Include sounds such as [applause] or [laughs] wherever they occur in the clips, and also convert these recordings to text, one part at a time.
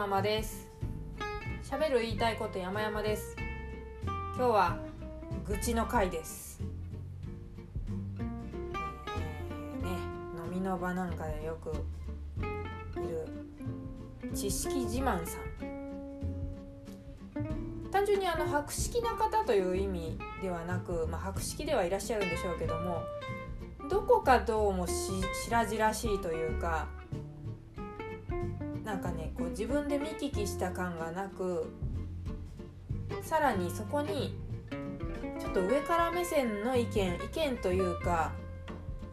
ママです。喋る言いたいこと山々です。今日は愚痴の回です、えーね飲みの場なんかでよくいる知識自慢さん。単純にあの博識な方という意味ではなく、まあ、博識ではいらっしゃるんでしょうけどもどこかどうもし白々しいというかなんかねこう自分で見聞きした感がなくさらにそこにちょっと上から目線の意見意見というか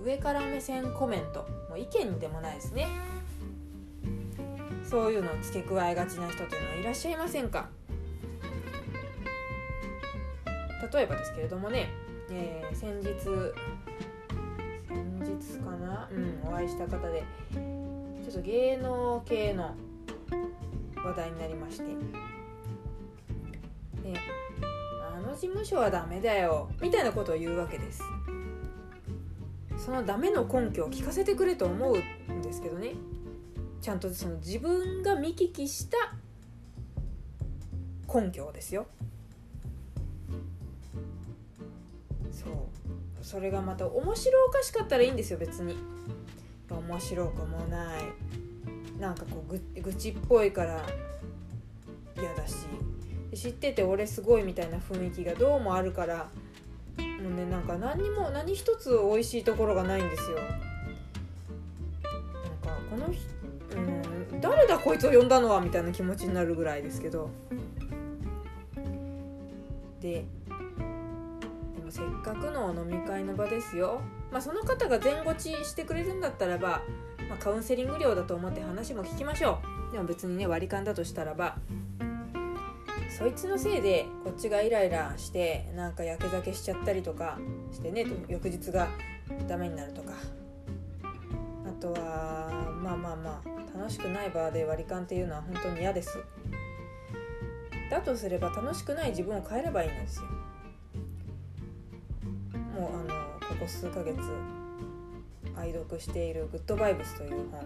上から目線コメント。もう意見でもないですね。そういうのを付け加えがちな人というのはいらっしゃいませんか？例えばですけれどもね、えー先日先日かな、うん、お会いした方でちょっと芸能系の話題になりまして。であの事務所はダメだよ。みたいなことを言うわけです。そのダメの根拠を聞かせてくれと思うんですけどね。ちゃんとその自分が見聞きした根拠ですよ。そう。それがまた面白おかしかったらいいんですよ別に。面白くもない。なんかこうぐ愚痴っぽいから嫌だし。知ってて俺すごいみたいな雰囲気がどうもあるから。もうねなんか何にも何一つ美味しいところがないんですよ。なんかこの人うん誰だこいつを呼んだのはみたいな気持ちになるぐらいですけど。ででもせっかくの飲み会の場ですよ。まあその方が全ごちしてくれるんだったらば、まあ、カウンセリング料だと思って話も聞きましょう。でも別にね割り勘だとしたらば。そいつのせいでこっちがイライラしてなんかやけ酒しちゃったりとかしてね翌日がダメになるとか。あとはまあまあまあ楽しくない場で割り勘っていうのは本当に嫌です。だとすれば楽しくない自分を変えればいいんですよ。ここ数ヶ月愛読している「グッドバイブス」という本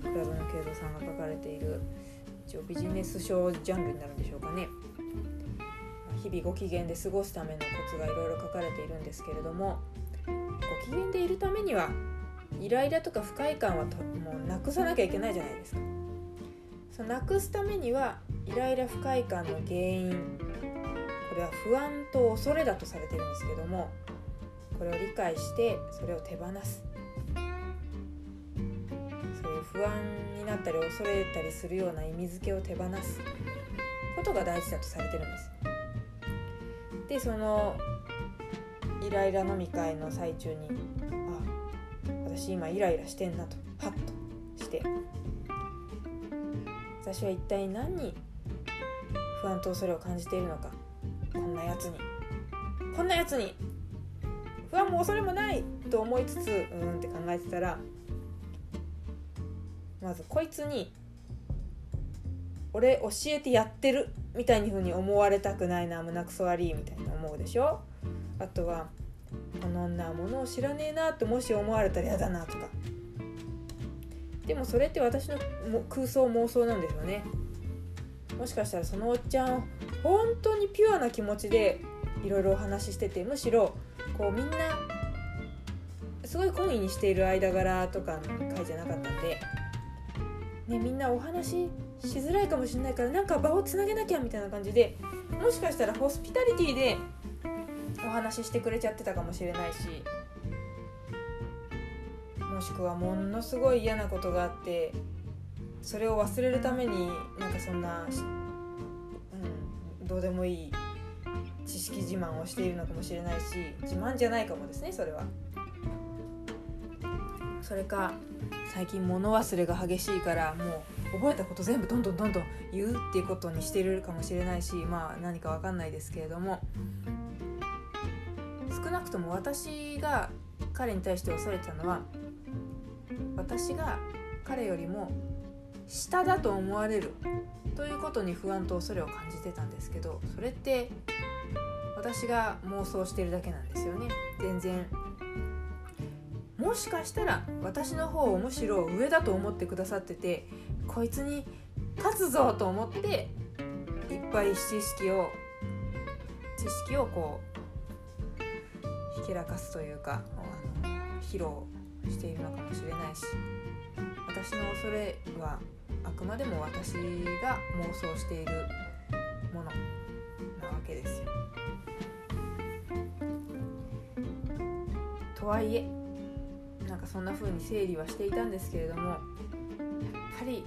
クラブの慶三さんが書かれている一応ビジネス書ジャンルになるんでしょうかね。日々ご機嫌で過ごすためのコツがいろいろ書かれているんですけれどもご機嫌でいるためにはイライラとか不快感はもうなくさなきゃいけないじゃないですか。そのなくすためにはイライラ不快感の原因これは不安と恐れだとされているんですけどもこれを理解してそれを手放す。そういう不安になったり恐れたりするような意味付けを手放す。ことが大事だとされてるんです。でそのイライラ飲み会の最中にあ私今イライラしてんなとハッとして。私は一体何に不安と恐れを感じているのか。こんなやつに。こんなやつに不安も恐れもないと思いつつうんって考えてたらまずこいつに俺教えてやってるみたいに風に思われたくないな胸くそ悪いみたいな思うでしょ？あとはこの女は物を知らねえなってもし思われたら嫌だなとか。でもそれって私の空想妄想なんですよね。もしかしたらそのおっちゃん本当にピュアな気持ちでいろいろお話ししててむしろこうみんなすごい懇意にしている間柄とかの回じゃなかったんで、ね、みんなお話ししづらいかもしれないからなんか場をつなげなきゃみたいな感じでもしかしたらホスピタリティでお話ししてくれちゃってたかもしれないしもしくはものすごい嫌なことがあってそれを忘れるためになんかそんな、うん、どうでもいい知識自慢をしているのかもしれないし自慢じゃないかもですねそれは。それか最近物忘れが激しいからもう覚えたこと全部どんどんどんどん言うっていうことにしてるかもしれないしまあ何か分かんないですけれども少なくとも私が彼に対して恐れてたのは私が彼よりも下だと思われるということに不安と恐れを感じてたんですけどそれって私が妄想してるだけなんですよね全然もしかしたら私の方をむしろ上だと思ってくださっててこいつに勝つぞと思っていっぱい知識を知識をこうひけらかすというかあの披露しているのかもしれないし私の恐れはあくまでも私が妄想しているものなわけですよ。とはいえなんかそんな風に整理はしていたんですけれどもやっぱり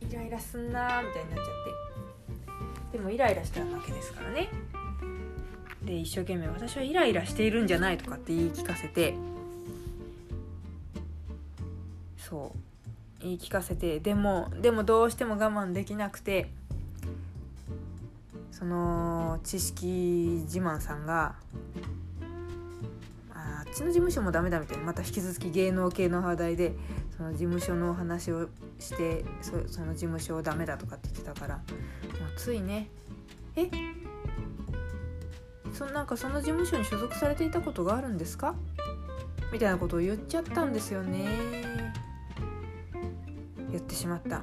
イライラすんなみたいになっちゃってでもイライラしたわけですからね。で一生懸命私はイライラしているんじゃないとかって言い聞かせてそう言い聞かせてでもでもどうしても我慢できなくてその知識自慢さんがっちの事務所もダメだみたいなまた引き続き芸能系の話題でその事務所のお話をしてその事務所をダメだとかって言ってたからもうついねえ？そなんかその事務所に所属されていたことがあるんですか？みたいなことを言っちゃったんですよね。言ってしまった。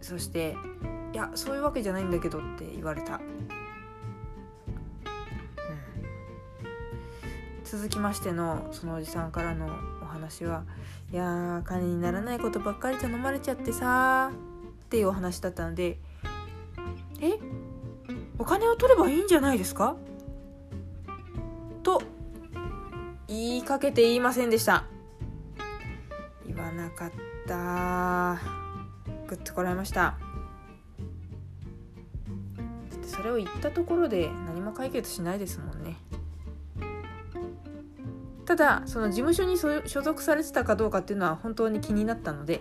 そして「いやそういうわけじゃないんだけど」って言われた、続きましてのそのおじさんからのお話は「いや金にならないことばっかり頼まれちゃってさ」っていうお話だったので「えお金を取ればいいんじゃないですか?」と言いかけて言いませんでした。言わなかったグッとこらえました。それを言ったところで何も解決しないですもんね。だその事務所に所属されてたかどうかっていうのは本当に気になったのでい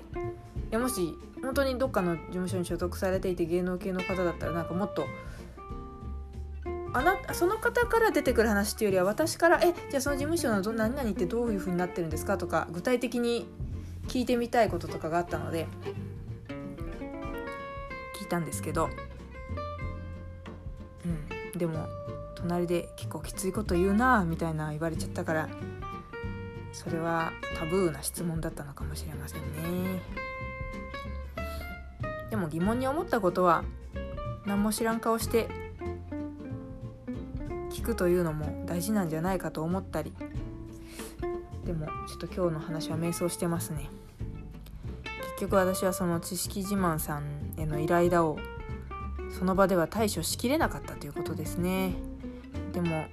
やもし本当にどっかの事務所に所属されていて芸能系の方だったらなんかもっとあなその方から出てくる話っていうよりは私から「えじゃあその事務所のど何々ってどういう風になってるんですか?」とか具体的に聞いてみたいこととかがあったので聞いたんですけどうんでも隣で結構きついこと言うなみたいな言われちゃったからそれはタブーな質問だったのかもしれませんね。でも疑問に思ったことは何も知らん顔して聞くというのも大事なんじゃないかと思ったり。でもちょっと今日の話は迷走してますね。結局私はその知識自慢さんへのイライラをその場では対処しきれなかったということですね。でも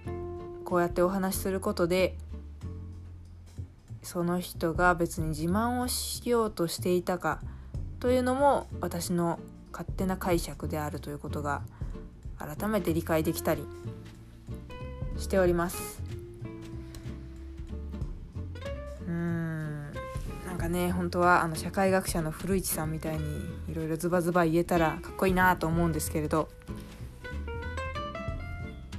こうやってお話しすることでその人が別に自慢をしようとしていたかというのも私の勝手な解釈であるということが改めて理解できたりしております。うん。なんかね本当はあの社会学者の古市さんみたいにいろいろズバズバ言えたらかっこいいなと思うんですけれど。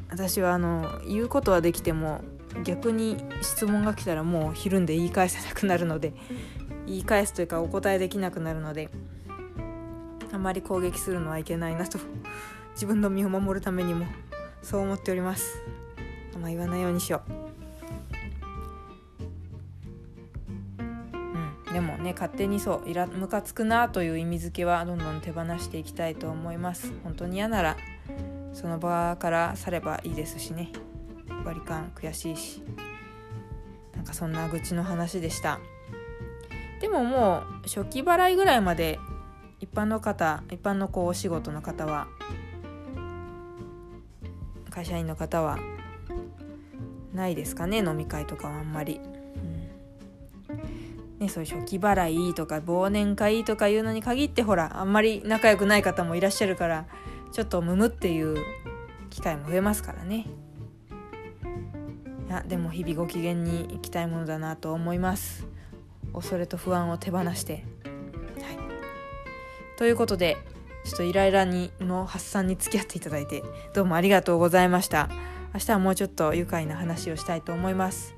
私はあの言うことはできても逆に質問が来たらもうひるんで言い返せなくなるので [laughs] 言い返すというかお答えできなくなるのであまり攻撃するのはいけないなと [laughs] 自分の身を守るためにもそう思っております。あんま言わないようにしよう。うん、でもね勝手にそうイラムカつくなという意味付けはどんどん手放していきたいと思います本当に嫌ならその場から去ればいいですしね割り勘悔しいしなんかそんな愚痴の話でした。でももう初期払いぐらいまで一般の方一般のこうお仕事の方は会社員の方はないですかね飲み会とかはあんまり。うん。ね、そういう初期払いとか忘年会とかいうのに限ってほらあんまり仲良くない方もいらっしゃるからちょっとムムっていう機会も増えますからね。やでも日々ご機嫌に行きたいものだなと思います。恐れと不安を手放して。はい。ということでちょっとイライラにの発散に付き合っていただいてどうもありがとうございました。明日はもうちょっと愉快な話をしたいと思います。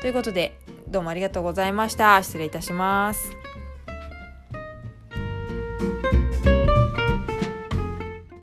ということでどうもありがとうございました。失礼いたします。